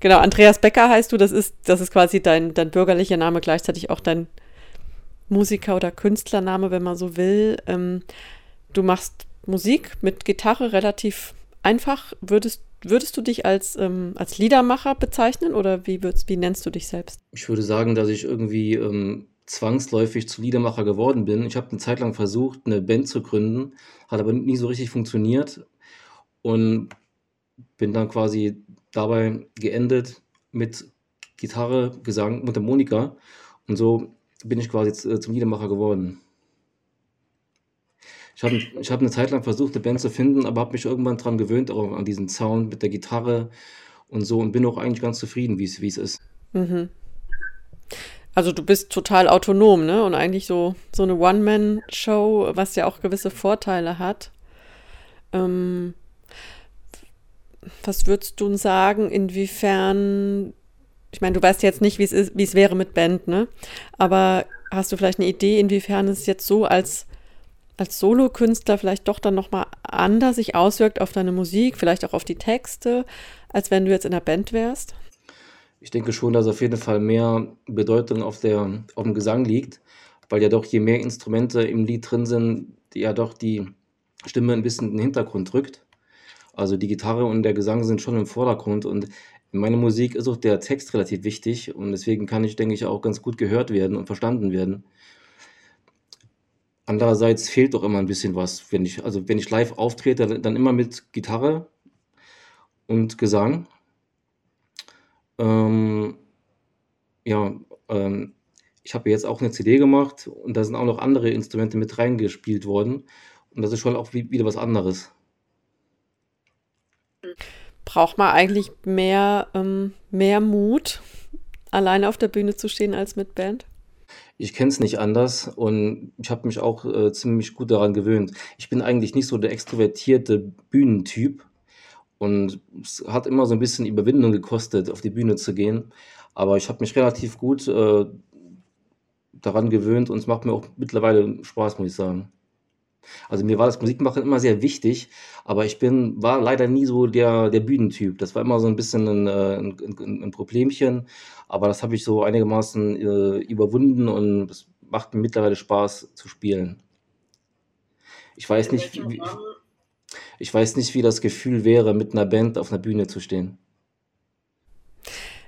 Genau, Andreas Becker heißt du, das ist, das ist quasi dein, dein bürgerlicher Name, gleichzeitig auch dein Musiker- oder Künstlername, wenn man so will. Ähm, du machst Musik mit Gitarre relativ einfach. Würdest, würdest du dich als, ähm, als Liedermacher bezeichnen oder wie, würdest, wie nennst du dich selbst? Ich würde sagen, dass ich irgendwie ähm, zwangsläufig zu Liedermacher geworden bin. Ich habe eine Zeit lang versucht, eine Band zu gründen, hat aber nie so richtig funktioniert und bin dann quasi dabei geendet mit Gitarre, Gesang, Mundharmonika und so bin ich quasi äh, zum Liedermacher geworden. Ich habe ich hab eine Zeit lang versucht, eine Band zu finden, aber habe mich irgendwann daran gewöhnt, auch an diesen Sound mit der Gitarre und so und bin auch eigentlich ganz zufrieden, wie es ist. Mhm. Also du bist total autonom, ne? Und eigentlich so, so eine One-Man-Show, was ja auch gewisse Vorteile hat. Ähm, was würdest du sagen, inwiefern, ich meine, du weißt jetzt nicht, wie es wäre mit Band, ne? Aber hast du vielleicht eine Idee, inwiefern es jetzt so als, als Solokünstler vielleicht doch dann nochmal anders sich auswirkt auf deine Musik, vielleicht auch auf die Texte, als wenn du jetzt in der Band wärst? Ich denke schon, dass auf jeden Fall mehr Bedeutung auf, der, auf dem Gesang liegt, weil ja doch je mehr Instrumente im Lied drin sind, ja doch die Stimme ein bisschen in den Hintergrund drückt. Also die Gitarre und der Gesang sind schon im Vordergrund und in meiner Musik ist auch der Text relativ wichtig und deswegen kann ich, denke ich, auch ganz gut gehört werden und verstanden werden. Andererseits fehlt doch immer ein bisschen was, wenn ich, also wenn ich live auftrete, dann immer mit Gitarre und Gesang ähm, ja, ähm, ich habe jetzt auch eine CD gemacht und da sind auch noch andere Instrumente mit reingespielt worden. Und das ist schon auch wieder was anderes. Braucht man eigentlich mehr, ähm, mehr Mut, alleine auf der Bühne zu stehen als mit Band? Ich kenne es nicht anders und ich habe mich auch äh, ziemlich gut daran gewöhnt. Ich bin eigentlich nicht so der extrovertierte Bühnentyp, und es hat immer so ein bisschen Überwindung gekostet, auf die Bühne zu gehen. Aber ich habe mich relativ gut äh, daran gewöhnt und es macht mir auch mittlerweile Spaß, muss ich sagen. Also mir war das Musikmachen immer sehr wichtig, aber ich bin, war leider nie so der, der Bühnentyp. Das war immer so ein bisschen ein, äh, ein, ein, ein Problemchen, aber das habe ich so einigermaßen äh, überwunden und es macht mir mittlerweile Spaß zu spielen. Ich weiß nicht, wie, ich weiß nicht, wie das Gefühl wäre, mit einer Band auf einer Bühne zu stehen.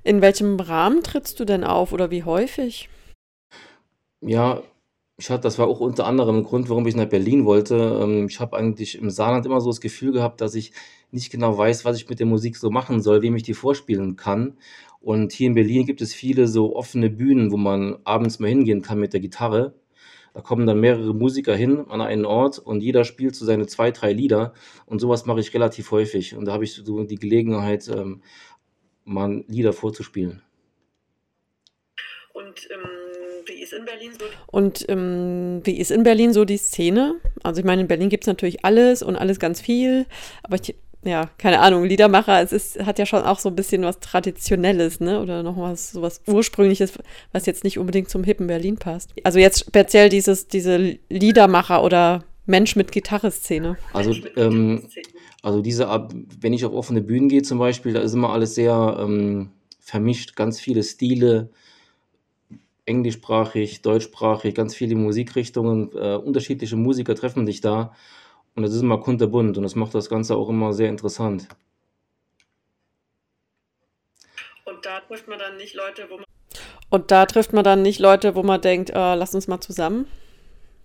In welchem Rahmen trittst du denn auf oder wie häufig? Ja, ich hatte, das war auch unter anderem ein Grund, warum ich nach Berlin wollte. Ähm, ich habe eigentlich im Saarland immer so das Gefühl gehabt, dass ich nicht genau weiß, was ich mit der Musik so machen soll, wem ich die vorspielen kann. Und hier in Berlin gibt es viele so offene Bühnen, wo man abends mal hingehen kann mit der Gitarre. Da kommen dann mehrere Musiker hin an einen Ort und jeder spielt so seine zwei, drei Lieder. Und sowas mache ich relativ häufig. Und da habe ich so die Gelegenheit, ähm, mal Lieder vorzuspielen. Und ähm, ist in Berlin so? Und ähm, wie ist in Berlin so die Szene? Also ich meine, in Berlin gibt es natürlich alles und alles ganz viel, aber ich ja, keine Ahnung, Liedermacher, es ist, hat ja schon auch so ein bisschen was Traditionelles, ne? Oder noch was, so was Ursprüngliches, was jetzt nicht unbedingt zum hippen Berlin passt. Also jetzt speziell dieses, diese Liedermacher oder Mensch mit Gitarre-Szene. Also, ähm, also diese, wenn ich auf offene Bühnen gehe zum Beispiel, da ist immer alles sehr ähm, vermischt, ganz viele Stile, englischsprachig, deutschsprachig, ganz viele Musikrichtungen, äh, unterschiedliche Musiker treffen sich da. Und es ist immer kunterbunt und das macht das Ganze auch immer sehr interessant. Und da trifft man dann nicht Leute, wo man. Und da trifft man dann nicht Leute, wo man denkt, äh, lass uns mal zusammen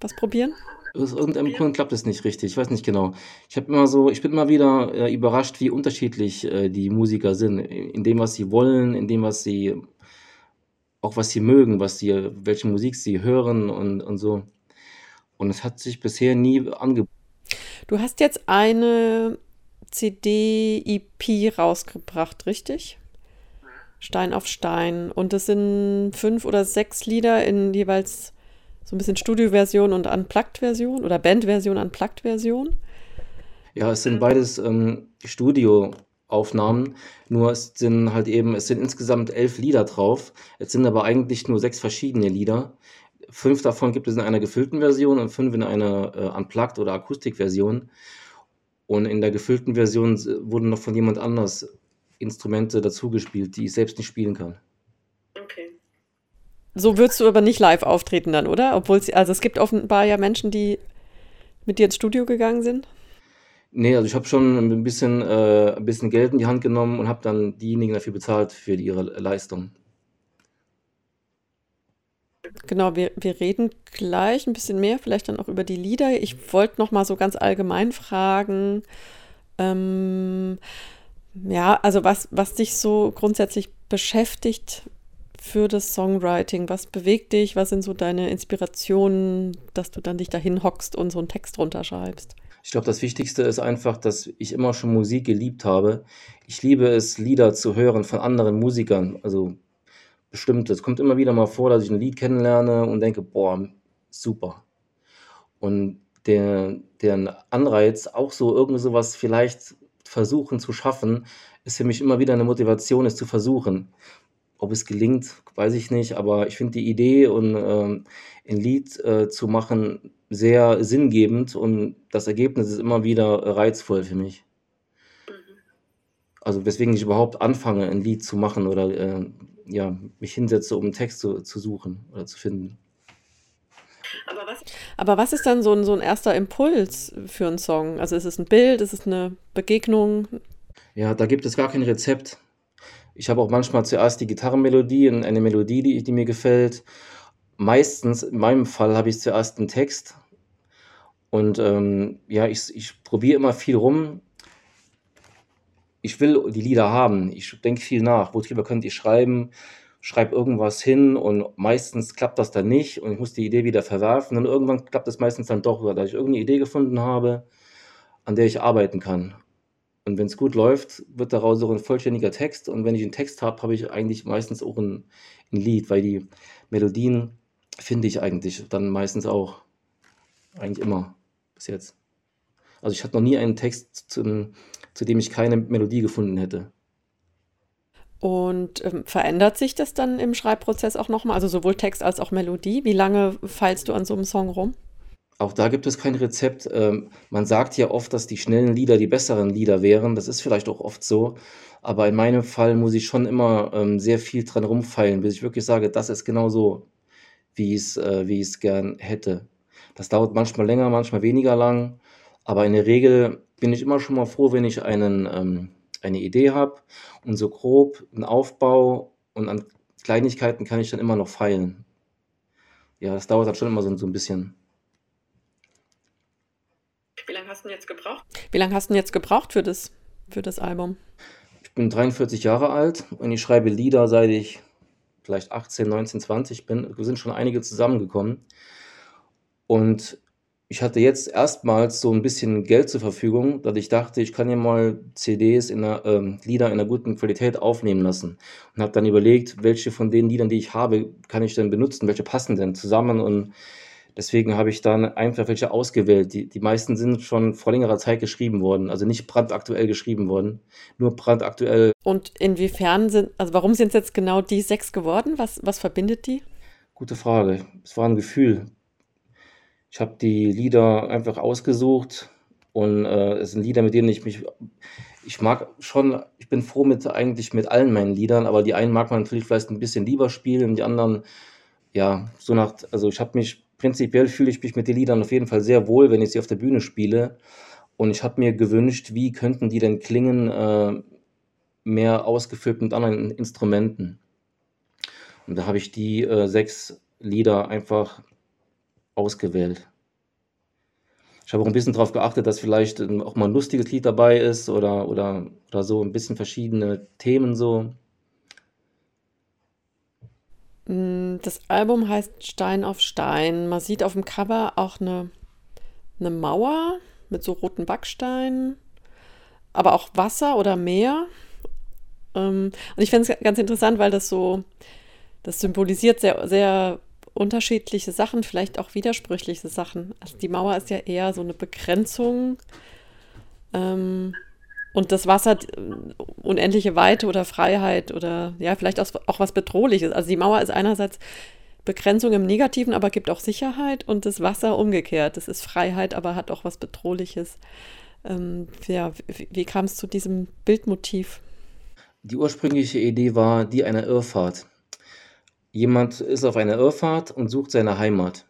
was probieren? Aus irgendeinem Grund klappt es nicht richtig. Ich weiß nicht genau. Ich habe immer so, ich bin immer wieder äh, überrascht, wie unterschiedlich äh, die Musiker sind. In dem, was sie wollen, in dem, was sie, auch was sie mögen, was sie, welche Musik sie hören und, und so. Und es hat sich bisher nie angeboten. Du hast jetzt eine CD-EP rausgebracht, richtig? Stein auf Stein. Und es sind fünf oder sechs Lieder in jeweils so ein bisschen Studioversion und Unplugged-Version oder Bandversion, Unplugged-Version. Ja, es sind beides ähm, Studioaufnahmen, nur es sind halt eben, es sind insgesamt elf Lieder drauf. Es sind aber eigentlich nur sechs verschiedene Lieder. Fünf davon gibt es in einer gefüllten Version und fünf in einer äh, Unplugged- oder Akustikversion. Und in der gefüllten Version wurden noch von jemand anders Instrumente dazugespielt, die ich selbst nicht spielen kann. Okay. So würdest du aber nicht live auftreten dann, oder? Obwohl also es gibt offenbar ja Menschen, die mit dir ins Studio gegangen sind. Nee, also ich habe schon ein bisschen, äh, ein bisschen Geld in die Hand genommen und habe dann diejenigen dafür bezahlt für ihre Leistung. Genau, wir, wir reden gleich ein bisschen mehr, vielleicht dann auch über die Lieder. Ich wollte noch mal so ganz allgemein fragen, ähm, ja, also was, was dich so grundsätzlich beschäftigt für das Songwriting? Was bewegt dich? Was sind so deine Inspirationen, dass du dann dich dahin hockst und so einen Text runterschreibst? Ich glaube, das Wichtigste ist einfach, dass ich immer schon Musik geliebt habe. Ich liebe es, Lieder zu hören von anderen Musikern. Also bestimmt, es kommt immer wieder mal vor, dass ich ein Lied kennenlerne und denke, boah, super. Und der, der Anreiz, auch so irgend sowas vielleicht versuchen zu schaffen, ist für mich immer wieder eine Motivation, es zu versuchen. Ob es gelingt, weiß ich nicht, aber ich finde die Idee und ähm, ein Lied äh, zu machen sehr sinngebend und das Ergebnis ist immer wieder reizvoll für mich. Mhm. Also weswegen ich überhaupt anfange, ein Lied zu machen oder äh, ja, mich hinsetze, um einen Text zu, zu suchen oder zu finden. Aber was, Aber was ist dann so ein, so ein erster Impuls für einen Song? Also ist es ein Bild, ist es eine Begegnung? Ja, da gibt es gar kein Rezept. Ich habe auch manchmal zuerst die Gitarrenmelodie und eine Melodie, die, die mir gefällt. Meistens, in meinem Fall, habe ich zuerst einen Text. Und ähm, ja, ich, ich probiere immer viel rum ich will die Lieder haben. Ich denke viel nach. Worüber könnte ich schreiben? Schreibe irgendwas hin und meistens klappt das dann nicht und ich muss die Idee wieder verwerfen. Und irgendwann klappt es meistens dann doch, weil ich irgendeine Idee gefunden habe, an der ich arbeiten kann. Und wenn es gut läuft, wird daraus auch ein vollständiger Text. Und wenn ich einen Text habe, habe ich eigentlich meistens auch ein, ein Lied, weil die Melodien finde ich eigentlich dann meistens auch. Eigentlich immer bis jetzt. Also ich hatte noch nie einen Text zum, zu dem ich keine Melodie gefunden hätte. Und ähm, verändert sich das dann im Schreibprozess auch nochmal? Also sowohl Text als auch Melodie? Wie lange feilst du an so einem Song rum? Auch da gibt es kein Rezept. Ähm, man sagt ja oft, dass die schnellen Lieder die besseren Lieder wären. Das ist vielleicht auch oft so. Aber in meinem Fall muss ich schon immer ähm, sehr viel dran rumfeilen, bis ich wirklich sage, das ist genau so, wie ich es äh, wie gern hätte. Das dauert manchmal länger, manchmal weniger lang. Aber in der Regel bin ich immer schon mal froh, wenn ich einen, ähm, eine Idee habe und so grob einen Aufbau und an Kleinigkeiten kann ich dann immer noch feilen. Ja, das dauert dann schon immer so, so ein bisschen. Wie lange hast du jetzt gebraucht? Wie lange hast du jetzt gebraucht für das, für das Album? Ich bin 43 Jahre alt und ich schreibe Lieder, seit ich vielleicht 18, 19, 20 bin. Sind schon einige zusammengekommen. Und ich hatte jetzt erstmals so ein bisschen Geld zur Verfügung, dass ich dachte, ich kann ja mal CDs in 'ner ähm, Lieder in einer guten Qualität aufnehmen lassen und habe dann überlegt, welche von den Liedern, die ich habe, kann ich denn benutzen, welche passen denn zusammen und deswegen habe ich dann einfach welche ausgewählt. Die die meisten sind schon vor längerer Zeit geschrieben worden, also nicht brandaktuell geschrieben worden, nur brandaktuell Und inwiefern sind also warum sind es jetzt genau die sechs geworden? Was was verbindet die? Gute Frage. Es war ein Gefühl. Ich habe die Lieder einfach ausgesucht und äh, es sind Lieder, mit denen ich mich ich mag schon ich bin froh mit eigentlich mit allen meinen Liedern, aber die einen mag man natürlich vielleicht ein bisschen lieber spielen und die anderen, ja, so nach also, ich habe mich prinzipiell fühle ich mich mit den Liedern auf jeden Fall sehr wohl, wenn ich sie auf der Bühne spiele. Und ich habe mir gewünscht, wie könnten die denn klingen, äh, mehr ausgefüllt mit anderen Instrumenten. Und da habe ich die, äh, 6 Lieder einfach ausgewählt. Ich habe auch ein bisschen darauf geachtet, dass vielleicht ähm, auch mal ein lustiges Lied dabei ist oder, oder, oder so ein bisschen verschiedene Themen so. Mm, das Album heißt Stein auf Stein. Man sieht auf dem Cover auch eine, eine Mauer mit so roten Backsteinen, aber auch Wasser oder Meer. Ähm, und ich finde es ganz interessant, weil das so, das symbolisiert sehr, sehr unterschiedliche Sachen, vielleicht auch widersprüchliche Sachen. Also die Mauer ist ja eher so eine Begrenzung ähm, und das Wasser unendliche Weite oder Freiheit oder ja, vielleicht auch, auch was Bedrohliches. Also die Mauer ist einerseits Begrenzung im Negativen, aber gibt auch Sicherheit und das Wasser umgekehrt. Das ist Freiheit, aber hat auch was Bedrohliches. Ähm, ja, wie, wie kam es zu diesem Bildmotiv? Die ursprüngliche Idee war die einer Irrfahrt. Jemand ist auf einer Irrfahrt und sucht seine Heimat.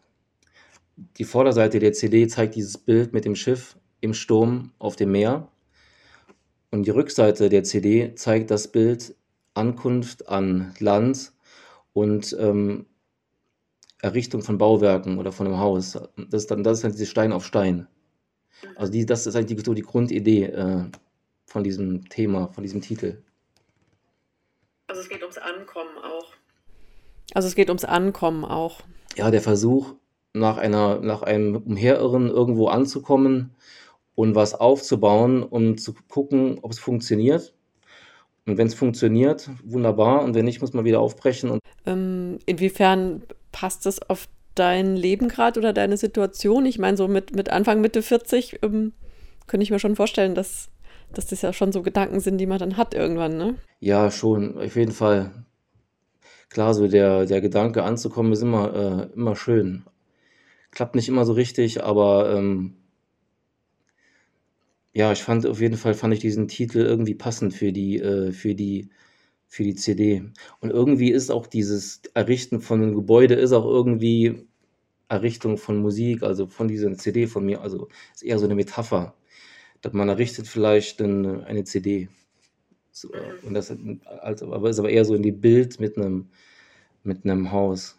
Die Vorderseite der CD zeigt dieses Bild mit dem Schiff im Sturm auf dem Meer. Und die Rückseite der CD zeigt das Bild Ankunft an Land und ähm, Errichtung von Bauwerken oder von einem Haus. Das ist dann, das ist dann dieses Stein auf Stein. Also die, das ist eigentlich so die Grundidee äh, von diesem Thema, von diesem Titel. Also es geht ums Ankommen auch. Also es geht ums Ankommen auch. Ja, der Versuch, nach, einer, nach einem Umherirren irgendwo anzukommen und was aufzubauen, um zu gucken, ob es funktioniert. Und wenn es funktioniert, wunderbar. Und wenn nicht, muss man wieder aufbrechen. Und ähm, inwiefern passt das auf dein Leben gerade oder deine Situation? Ich meine, so mit, mit Anfang, Mitte 40 ähm, könnte ich mir schon vorstellen, dass dass das ja schon so Gedanken sind, die man dann hat irgendwann, ne? Ja, schon, auf jeden Fall. Klar, so der, der Gedanke anzukommen ist immer, äh, immer schön. Klappt nicht immer so richtig, aber ähm, ja, ich fand auf jeden Fall fand ich diesen Titel irgendwie passend für die, äh, für die, für die CD. Und irgendwie ist auch dieses Errichten von einem Gebäude ist auch irgendwie Errichtung von Musik, also von dieser CD von mir, also ist eher so eine Metapher dass man errichtet vielleicht eine, CD. Und das also, aber ist aber eher so in die Bild mit einem, mit einem Haus.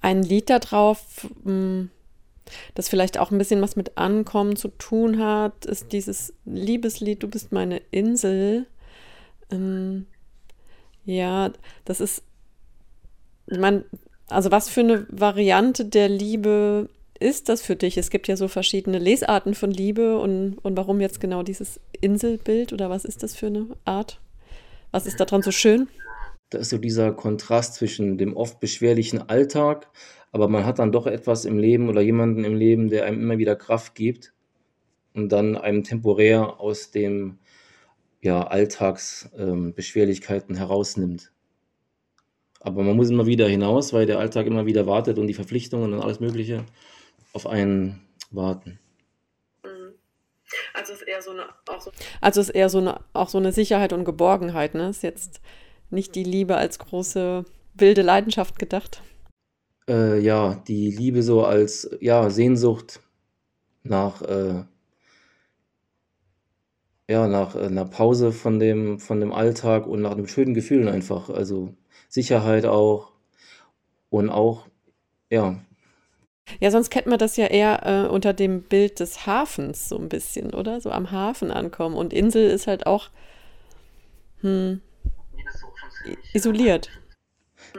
Ein Lied darauf, hm, das vielleicht auch ein bisschen was mit Ankommen zu tun hat, ist dieses Liebeslied Du bist meine Insel. Ähm, ja, das ist, meine, also was für eine Variante der Liebe ist das für dich? Es gibt ja so verschiedene Lesarten von Liebe und, und warum jetzt genau dieses Inselbild oder was ist das für eine Art? Was ist daran so schön? Da ist so dieser Kontrast zwischen dem oft beschwerlichen Alltag, aber man hat dann doch etwas im Leben oder jemanden im Leben, der einem immer wieder Kraft gibt und dann einem temporär aus dem ja, Alltagsbeschwerlichkeiten ähm, herausnimmt. Aber man muss immer wieder hinaus, weil der Alltag immer wieder wartet und die Verpflichtungen und alles Mögliche auf einen warten. Also ist eher so eine, auch so also ist eher so eine, auch so eine Sicherheit und Geborgenheit, ne? Ist jetzt nicht die Liebe als große wilde Leidenschaft gedacht. Äh, ja, die Liebe so als ja, Sehnsucht nach äh, ja, nach äh, einer Pause von dem, von dem Alltag und nach einem schönen Gefühl einfach. Also Sicherheit auch und auch, ja, ja, sonst kennt man das ja eher äh, unter dem Bild des Hafens so ein bisschen, oder? So am Hafen ankommen. Und Insel ist halt auch hm, isoliert.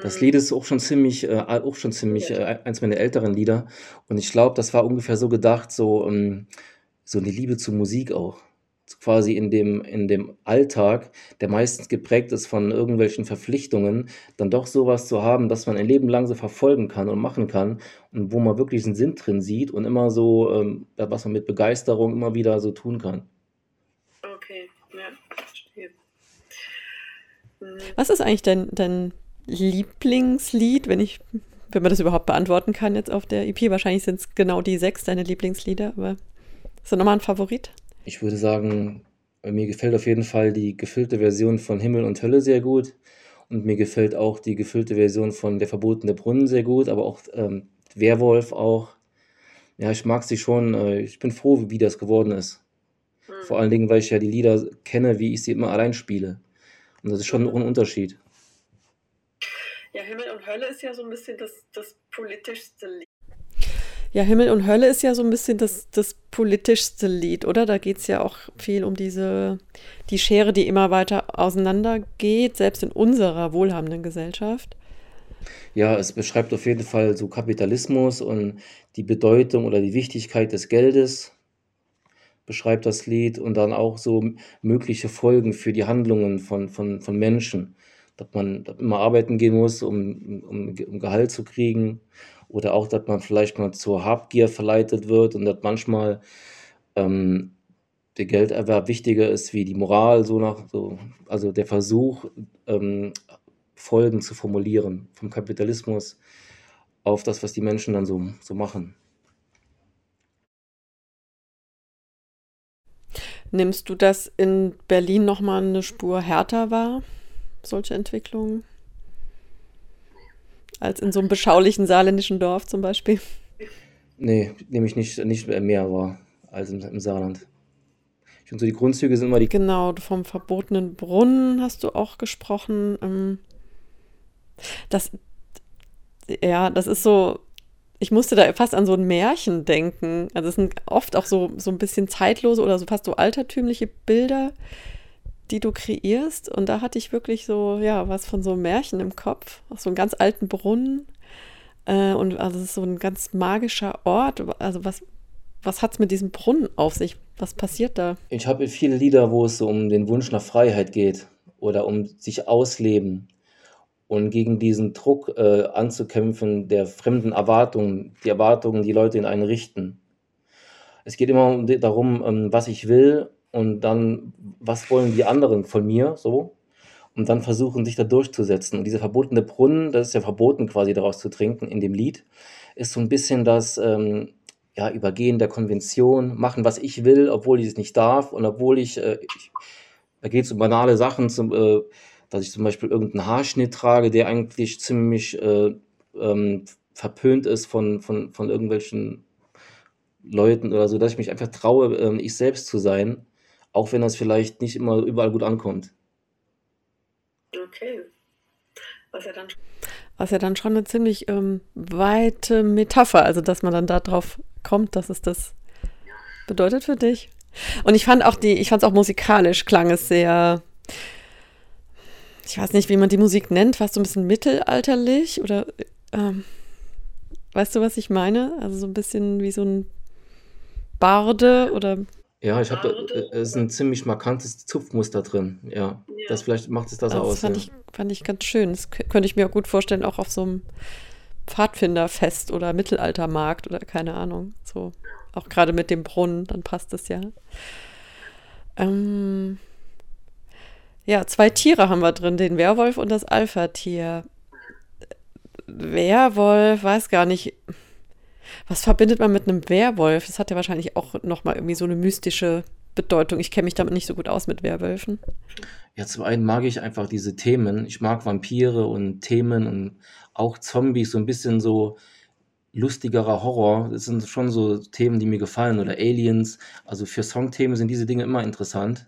Das Lied ist auch schon ziemlich, äh, auch schon ziemlich äh, eins meiner älteren Lieder. Und ich glaube, das war ungefähr so gedacht, so, ähm, so eine Liebe zur Musik auch quasi in dem, in dem Alltag, der meistens geprägt ist von irgendwelchen Verpflichtungen, dann doch sowas zu haben, dass man ein Leben lang so verfolgen kann und machen kann und wo man wirklich einen Sinn drin sieht und immer so, ähm, was man mit Begeisterung immer wieder so tun kann. Okay, ja, verstehe. Hm. Was ist eigentlich dein, dein Lieblingslied, wenn ich, wenn man das überhaupt beantworten kann jetzt auf der EP? Wahrscheinlich sind es genau die sechs deine Lieblingslieder, aber ist da nochmal ein Favorit? Ich würde sagen, mir gefällt auf jeden Fall die gefüllte Version von Himmel und Hölle sehr gut. Und mir gefällt auch die gefüllte Version von Der verbotene Brunnen sehr gut, aber auch ähm, Werwolf auch. Ja, ich mag sie schon. Äh, ich bin froh, wie das geworden ist. Mhm. Vor allen Dingen, weil ich ja die Lieder kenne, wie ich sie immer allein spiele. Und das ist schon ein Unterschied. Ja, Himmel und Hölle ist ja so ein bisschen das, das politischste Lied. Ja, Himmel und Hölle ist ja so ein bisschen das, das politischste Lied, oder? Da geht es ja auch viel um diese, die Schere, die immer weiter auseinandergeht, selbst in unserer wohlhabenden Gesellschaft. Ja, es beschreibt auf jeden Fall so Kapitalismus und die Bedeutung oder die Wichtigkeit des Geldes, beschreibt das Lied und dann auch so mögliche Folgen für die Handlungen von, von, von Menschen. Dass man immer arbeiten gehen muss, um, um, um Gehalt zu kriegen oder auch, dass man vielleicht mal zur Habgier verleitet wird und dass manchmal ähm, der Gelderwerb wichtiger ist wie die Moral, so nach so, also der Versuch, ähm, Folgen zu formulieren vom Kapitalismus auf das, was die Menschen dann so, so machen. Nimmst du das in Berlin nochmal eine Spur härter wahr, solche Entwicklungen? Als in so einem beschaulichen saarländischen Dorf zum Beispiel? Nee, nehme ich nicht, nicht mehr wahr als im, im Saarland. Ich finde so, die Grundzüge sind immer die. Genau, vom verbotenen Brunnen hast du auch gesprochen. Ähm, das, ja, das ist so, ich musste da fast an so ein Märchen denken. Also es sind oft auch so, so ein bisschen zeitlose oder so fast so altertümliche Bilder, die du kreierst. Und da hatte ich wirklich so, ja, was von so einem Märchen im Kopf. Auch so einen ganz alten Brunnen. Äh, und also es ist so ein ganz magischer Ort. Also was, was hat es mit diesem Brunnen auf sich? Was passiert da? Ich habe viele Lieder, wo es so um den Wunsch nach Freiheit geht oder um sich ausleben und gegen diesen Druck äh, anzukämpfen der fremden Erwartungen, die Erwartungen, die Leute in einen richten. Es geht immer darum, ähm, was ich will und dann, was wollen die anderen von mir, so. Und dann versuchen, sich da durchzusetzen. Und dieser verbotene Brunnen, das ist ja verboten, quasi daraus zu trinken in dem Lied, ist so ein bisschen das ähm, ja, Übergehen der Konvention, machen, was ich will, obwohl ich es nicht darf und obwohl ich, äh, ich da geht es um banale Sachen, zum, äh, dass ich zum Beispiel irgendeinen Haarschnitt trage, der eigentlich ziemlich äh, ähm, verpönt ist von, von, von irgendwelchen Leuten oder so, dass ich mich einfach traue, ähm, ich selbst zu sein, auch wenn das vielleicht nicht immer überall gut ankommt. Okay. Was ja dann, Was ja dann schon eine ziemlich ähm, weite Metapher, also dass man dann darauf kommt, dass es das bedeutet für dich. Und ich fand auch die, ich fand es auch musikalisch, klang es sehr, ich weiß nicht, wie man die Musik nennt, fast so ein bisschen mittelalterlich oder ähm, weißt du, was ich meine? Also so ein bisschen wie so ein Barde oder. Ja, ich habe, es ist ein ziemlich markantes Zupfmuster drin. Ja, ja. das vielleicht macht es das also aus. Das fand, ja. ich, fand ich ganz schön. Das könnte ich mir auch gut vorstellen, auch auf so einem Pfadfinderfest oder Mittelaltermarkt oder keine Ahnung. So, auch gerade mit dem Brunnen, dann passt es ja. Ähm, ja, zwei Tiere haben wir drin, den Werwolf und das Alpha-Tier. Werwolf, weiß gar nicht. Was verbindet man mit einem Werwolf? Das hat ja wahrscheinlich auch nochmal irgendwie so eine mystische Bedeutung. Ich kenne mich damit nicht so gut aus mit Werwölfen. Ja, zum einen mag ich einfach diese Themen. Ich mag Vampire und Themen und auch Zombies, so ein bisschen so lustigerer Horror. Das sind schon so Themen, die mir gefallen. Oder Aliens. Also für Songthemen sind diese Dinge immer interessant.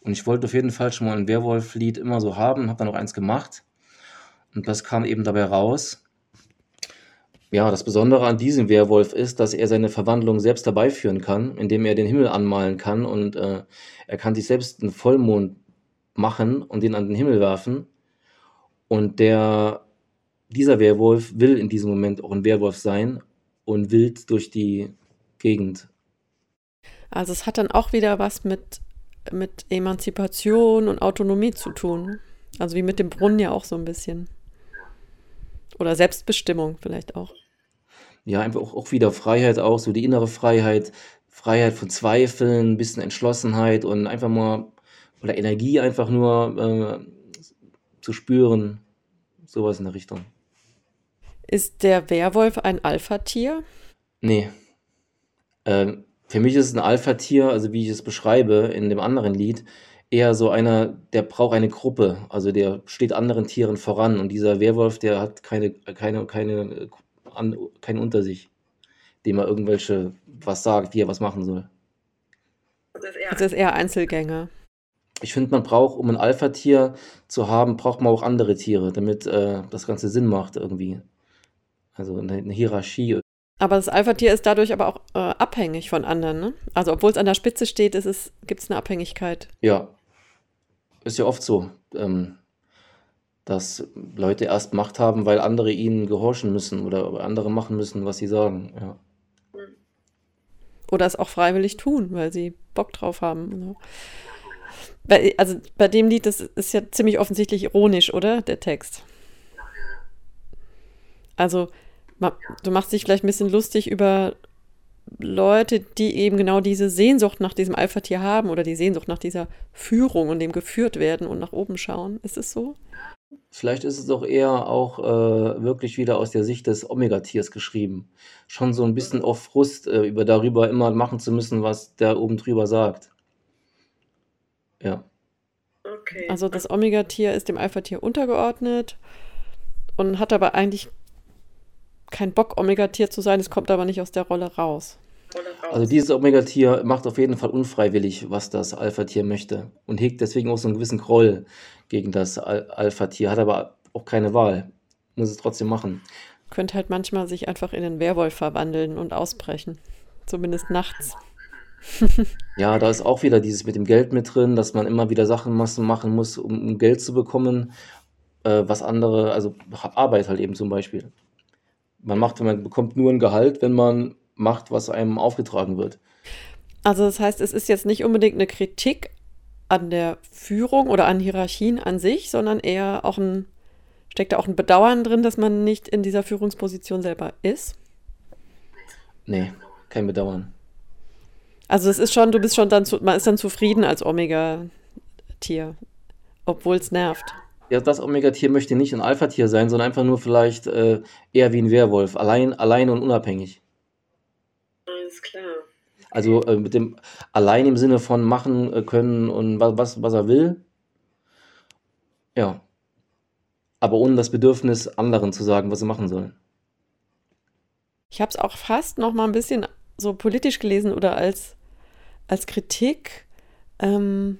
Und ich wollte auf jeden Fall schon mal ein Werwolf-Lied immer so haben, habe dann auch eins gemacht. Und das kam eben dabei raus. Ja, das Besondere an diesem Werwolf ist, dass er seine Verwandlung selbst herbeiführen kann, indem er den Himmel anmalen kann und äh, er kann sich selbst einen Vollmond machen und den an den Himmel werfen. Und der, dieser Werwolf will in diesem Moment auch ein Werwolf sein und wild durch die Gegend. Also es hat dann auch wieder was mit mit Emanzipation und Autonomie zu tun. Also wie mit dem Brunnen ja auch so ein bisschen. Oder Selbstbestimmung vielleicht auch. Ja, einfach auch, auch wieder Freiheit auch, so die innere Freiheit, Freiheit von Zweifeln, ein bisschen Entschlossenheit und einfach mal, oder Energie einfach nur äh, zu spüren. Sowas in der Richtung. Ist der Werwolf ein Alpha-Tier? Nee. Ähm, für mich ist ein Alpha-Tier, also wie ich es beschreibe in dem anderen Lied, eher so einer, der braucht eine Gruppe, also der steht anderen Tieren voran und dieser Werwolf, der hat keine, keine, keine, an, keinen unter sich, dem er irgendwelche was sagt, wie er was machen soll. Das ist eher, das ist eher Einzelgänger. Ich finde, man braucht, um ein Alpha-Tier zu haben, braucht man auch andere Tiere, damit äh, das Ganze Sinn macht irgendwie. Also eine, eine Hierarchie aber das Alpha-Tier ist dadurch aber auch äh, abhängig von anderen, ne? Also obwohl es an der Spitze steht, gibt es eine Abhängigkeit. Ja. Ist ja oft so, ähm, dass Leute erst Macht haben, weil andere ihnen gehorchen müssen oder andere machen müssen, was sie sagen, ja. Oder es auch freiwillig tun, weil sie Bock drauf haben. Bei, also bei dem Lied, das ist ja ziemlich offensichtlich ironisch, oder? Der Text. Also du machst dich vielleicht ein bisschen lustig über Leute, die eben genau diese Sehnsucht nach diesem Alpha-Tier haben oder die Sehnsucht nach dieser Führung und dem geführt werden und nach oben schauen. Ist es so? Vielleicht ist es doch eher auch äh, wirklich wieder aus der Sicht des Omega-Tiers geschrieben. Schon so ein bisschen auf Frust, äh, über darüber immer machen zu müssen, was der oben drüber sagt. Ja. Okay. Also das Omega-Tier ist dem Alpha-Tier untergeordnet und hat aber eigentlich keinen Bock, Omega-Tier zu sein. Es kommt aber nicht aus der Rolle raus. Also dieses Omega-Tier macht auf jeden Fall unfreiwillig, was das Alpha-Tier möchte und hegt deswegen auch so einen gewissen Groll gegen das Al Alpha-Tier, hat aber auch keine Wahl, muss es trotzdem machen. Könnte halt manchmal sich einfach in den Werwolf verwandeln und ausbrechen, zumindest nachts. ja, da ist auch wieder dieses mit dem Geld mit drin, dass man immer wieder Sachen machen muss, um, um Geld zu bekommen, äh, was andere, also Arbeit halt eben zum Beispiel. Man macht, man bekommt nur ein Gehalt, wenn man macht, was einem aufgetragen wird. Also das heißt, es ist jetzt nicht unbedingt eine Kritik an der Führung oder an Hierarchien an sich, sondern eher auch ein, steckt da auch ein Bedauern drin, dass man nicht in dieser Führungsposition selber ist? Nee, kein Bedauern. Also es ist schon, du bist schon dann, zu, man ist dann zufrieden als Omega-Tier, obwohl es nervt. Ja, das Omega-Tier möchte nicht ein Alpha-Tier sein, sondern einfach nur vielleicht äh, eher wie ein Werwolf, allein, allein und unabhängig. Klar. Also äh, mit dem allein im Sinne von machen äh, können und was, was, was er will. Ja. Aber ohne das Bedürfnis, anderen zu sagen, was sie machen sollen. Ich habe es auch fast noch mal ein bisschen so politisch gelesen oder als, als Kritik. Ähm,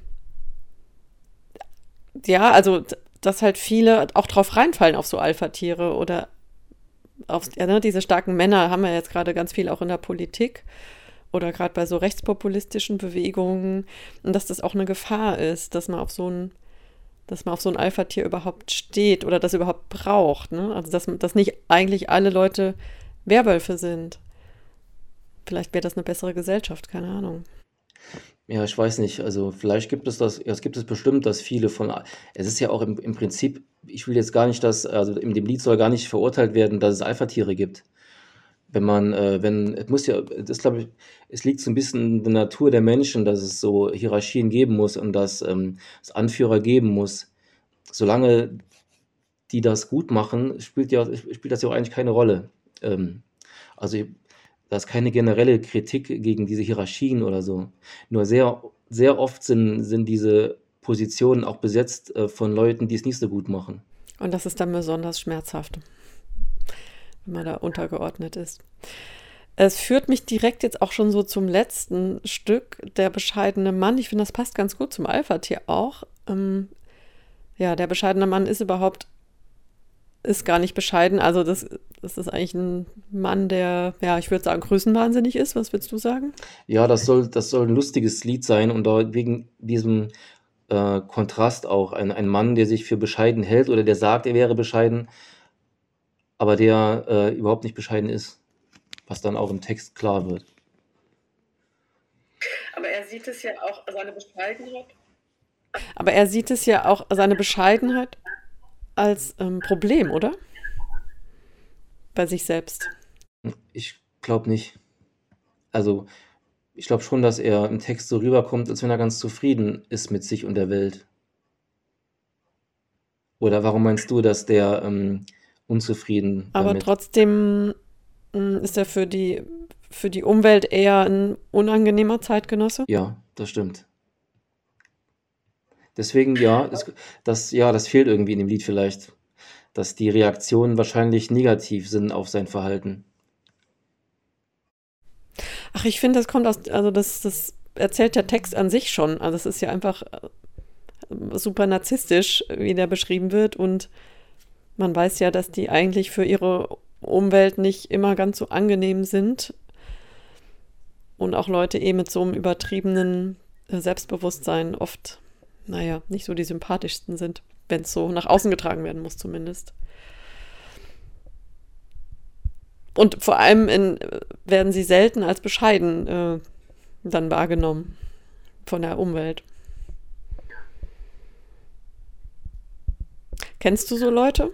ja, also dass halt viele auch drauf reinfallen auf so Alpha-Tiere oder auf ne, diese starken Männer haben wir jetzt gerade ganz viel auch in der Politik oder gerade bei so rechtspopulistischen Bewegungen und dass das auch eine Gefahr ist, dass man auf so ein dass man auf so ein Alpha-Tier überhaupt steht oder das überhaupt braucht. Ne? Also dass, dass nicht eigentlich alle Leute Werwölfe sind. Vielleicht wäre das eine bessere Gesellschaft, keine Ahnung. Ja, ich weiß nicht. Also vielleicht gibt es das, ja, es gibt es bestimmt, dass viele von, es ist ja auch im, im Prinzip, ich will jetzt gar nicht, dass, also in dem Lied soll gar nicht verurteilt werden, dass es Alpha-Tiere gibt. Wenn man, äh, wenn, es muss ja, das glaube ich, es liegt so ein bisschen in der Natur der Menschen, dass es so Hierarchien geben muss und dass ähm, es Anführer geben muss. Solange die das gut machen, spielt ja, spielt das ja auch eigentlich keine Rolle. Ähm, also da ist keine generelle Kritik gegen diese Hierarchien oder so. Nur sehr, sehr oft sind, sind diese Positionen auch besetzt äh, von Leuten, die es nicht so gut machen. Und das ist dann besonders schmerzhaft, wenn man da untergeordnet ist. Es führt mich direkt jetzt auch schon so zum letzten Stück, der bescheidene Mann. Ich finde, das passt ganz gut zum Alpha-Tier auch. Ähm, ja, der bescheidene Mann ist überhaupt ist gar nicht bescheiden. Also das, das ist eigentlich ein Mann, der, ja, ich würde sagen, größenwahnsinnig ist. Was würdest du sagen? Ja, das soll, das soll ein lustiges Lied sein und wegen diesem äh, Kontrast auch ein, ein Mann, der sich für bescheiden hält oder der sagt, er wäre bescheiden, aber der äh, überhaupt nicht bescheiden ist, was dann auch im Text klar wird. Aber er sieht es ja auch, seine Bescheidenheit. Aber er sieht es ja auch, seine Bescheidenheit als ähm, Problem, oder? Bei sich selbst. Ich glaube nicht. Also, ich glaube schon, dass er im Text so rüberkommt, als wenn er ganz zufrieden ist mit sich und der Welt. Oder warum meinst du, dass der ähm, unzufrieden Aber damit? trotzdem hm, ist er für die, für die Umwelt eher ein unangenehmer Zeitgenosse? Ja, das stimmt. Deswegen, ja, das, das, ja, das fehlt irgendwie in dem Lied vielleicht, dass die Reaktionen wahrscheinlich negativ sind auf sein Verhalten. Ach, ich finde, das kommt aus, also das, das erzählt der Text an sich schon. Also es ist ja einfach äh, super narzisstisch, wie der beschrieben wird. Und man weiß ja, dass die eigentlich für ihre Umwelt nicht immer ganz so angenehm sind. Und auch Leute eben mit so einem übertriebenen Selbstbewusstsein oft naja, nicht so die sympathischsten sind, wenn es so nach außen getragen werden muss zumindest. Und vor allem in, werden sie selten als bescheiden äh, dann wahrgenommen von der Umwelt. Kennst du so Leute?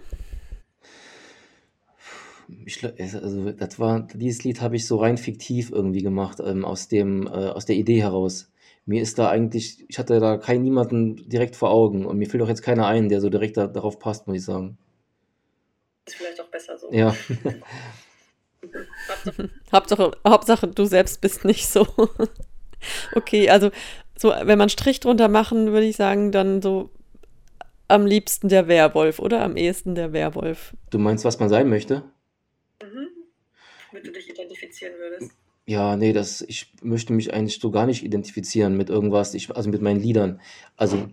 Ich, also das war, dieses Lied habe ich so rein fiktiv irgendwie gemacht, ähm, aus dem, äh, aus der Idee heraus mir ist da eigentlich, ich hatte da keinen niemanden direkt vor Augen und mir fällt auch jetzt keiner ein, der so direkt da, darauf passt, muss ich sagen. Ist vielleicht auch besser so. Ja. Hauptsache, Hauptsache, du selbst bist nicht so. okay, also so, wenn man Strich drunter machen, würde ich sagen, dann so am liebsten der Werwolf oder am ehesten der Werwolf. Du meinst, was man sein möchte? Mhm. Womit du dich identifizieren würdest. Ja, nee, das, ich möchte mich eigentlich so gar nicht identifizieren mit irgendwas, ich, also mit meinen Liedern. Also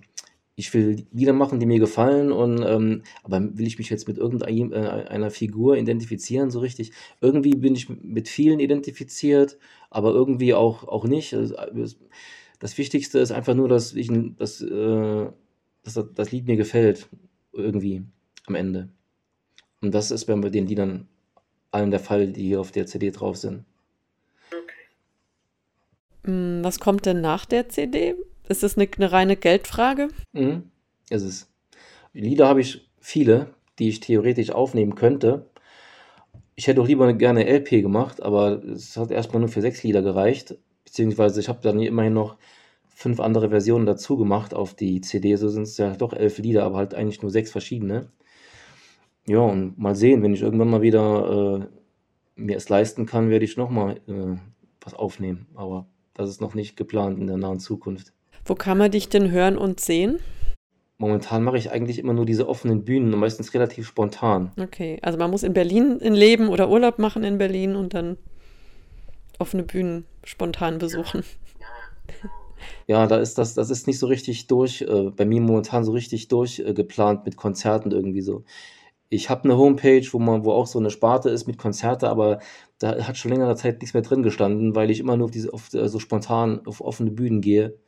ich will Lieder machen, die mir gefallen und ähm, aber will ich mich jetzt mit irgendeiner äh, Figur identifizieren, so richtig? Irgendwie bin ich mit vielen identifiziert, aber irgendwie auch, auch nicht. Also, das Wichtigste ist einfach nur, dass ich dass, äh, dass das Lied mir gefällt, irgendwie am Ende. Und das ist bei den Liedern allen der Fall, die hier auf der CD drauf sind. Hm, was kommt denn nach der CD? Ist das eine, eine reine Geldfrage? Mhm, ist es. Lieder habe ich viele, die ich theoretisch aufnehmen könnte. Ich hätte auch lieber gerne LP gemacht, aber es hat erstmal nur für sechs Lieder gereicht. Beziehungsweise ich habe dann immerhin noch fünf andere Versionen dazu gemacht auf die CD. So sind es ja doch elf Lieder, aber halt eigentlich nur sechs verschiedene. Ja, und mal sehen, wenn ich irgendwann mal wieder äh, mir es leisten kann, werde ich nochmal äh, was aufnehmen. Aber das ist noch nicht geplant in der nahen Zukunft. Wo kann man dich denn hören und sehen? Momentan mache ich eigentlich immer nur diese offenen Bühnen und meistens relativ spontan. Okay, also man muss in Berlin in leben oder Urlaub machen in Berlin und dann offene Bühnen spontan besuchen. Ja, da ist das, das ist nicht so richtig durch, äh, bei mir momentan so richtig durchgeplant äh, mit Konzerten irgendwie so. Ich habe eine Homepage, wo man, wo auch so eine Sparte ist mit Konzerte, aber da hat schon längere Zeit nichts mehr drin gestanden, weil ich immer nur auf diese, auf, äh, so spontan auf offene Bühnen gehe.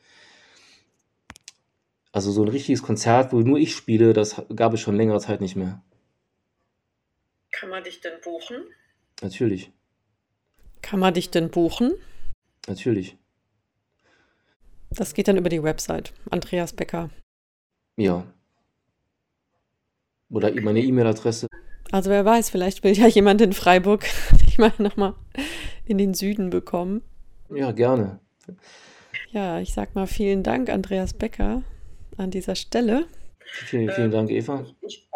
Also so ein richtiges Konzert, wo nur ich spiele, das gab es schon längere Zeit nicht mehr. Kann man dich denn buchen? Natürlich. Kann man dich denn buchen? Natürlich. Das geht dann über die Website. Andreas Becker. Ja. Oder meine E-Mail-Adresse. Also wer weiß, vielleicht will ja jemand in Freiburg dich mal nochmal in den Süden bekommen. Ja, gerne. Ja, ich sag mal vielen Dank, Andreas Becker, an dieser Stelle. Vielen, vielen Dank, Eva. Ich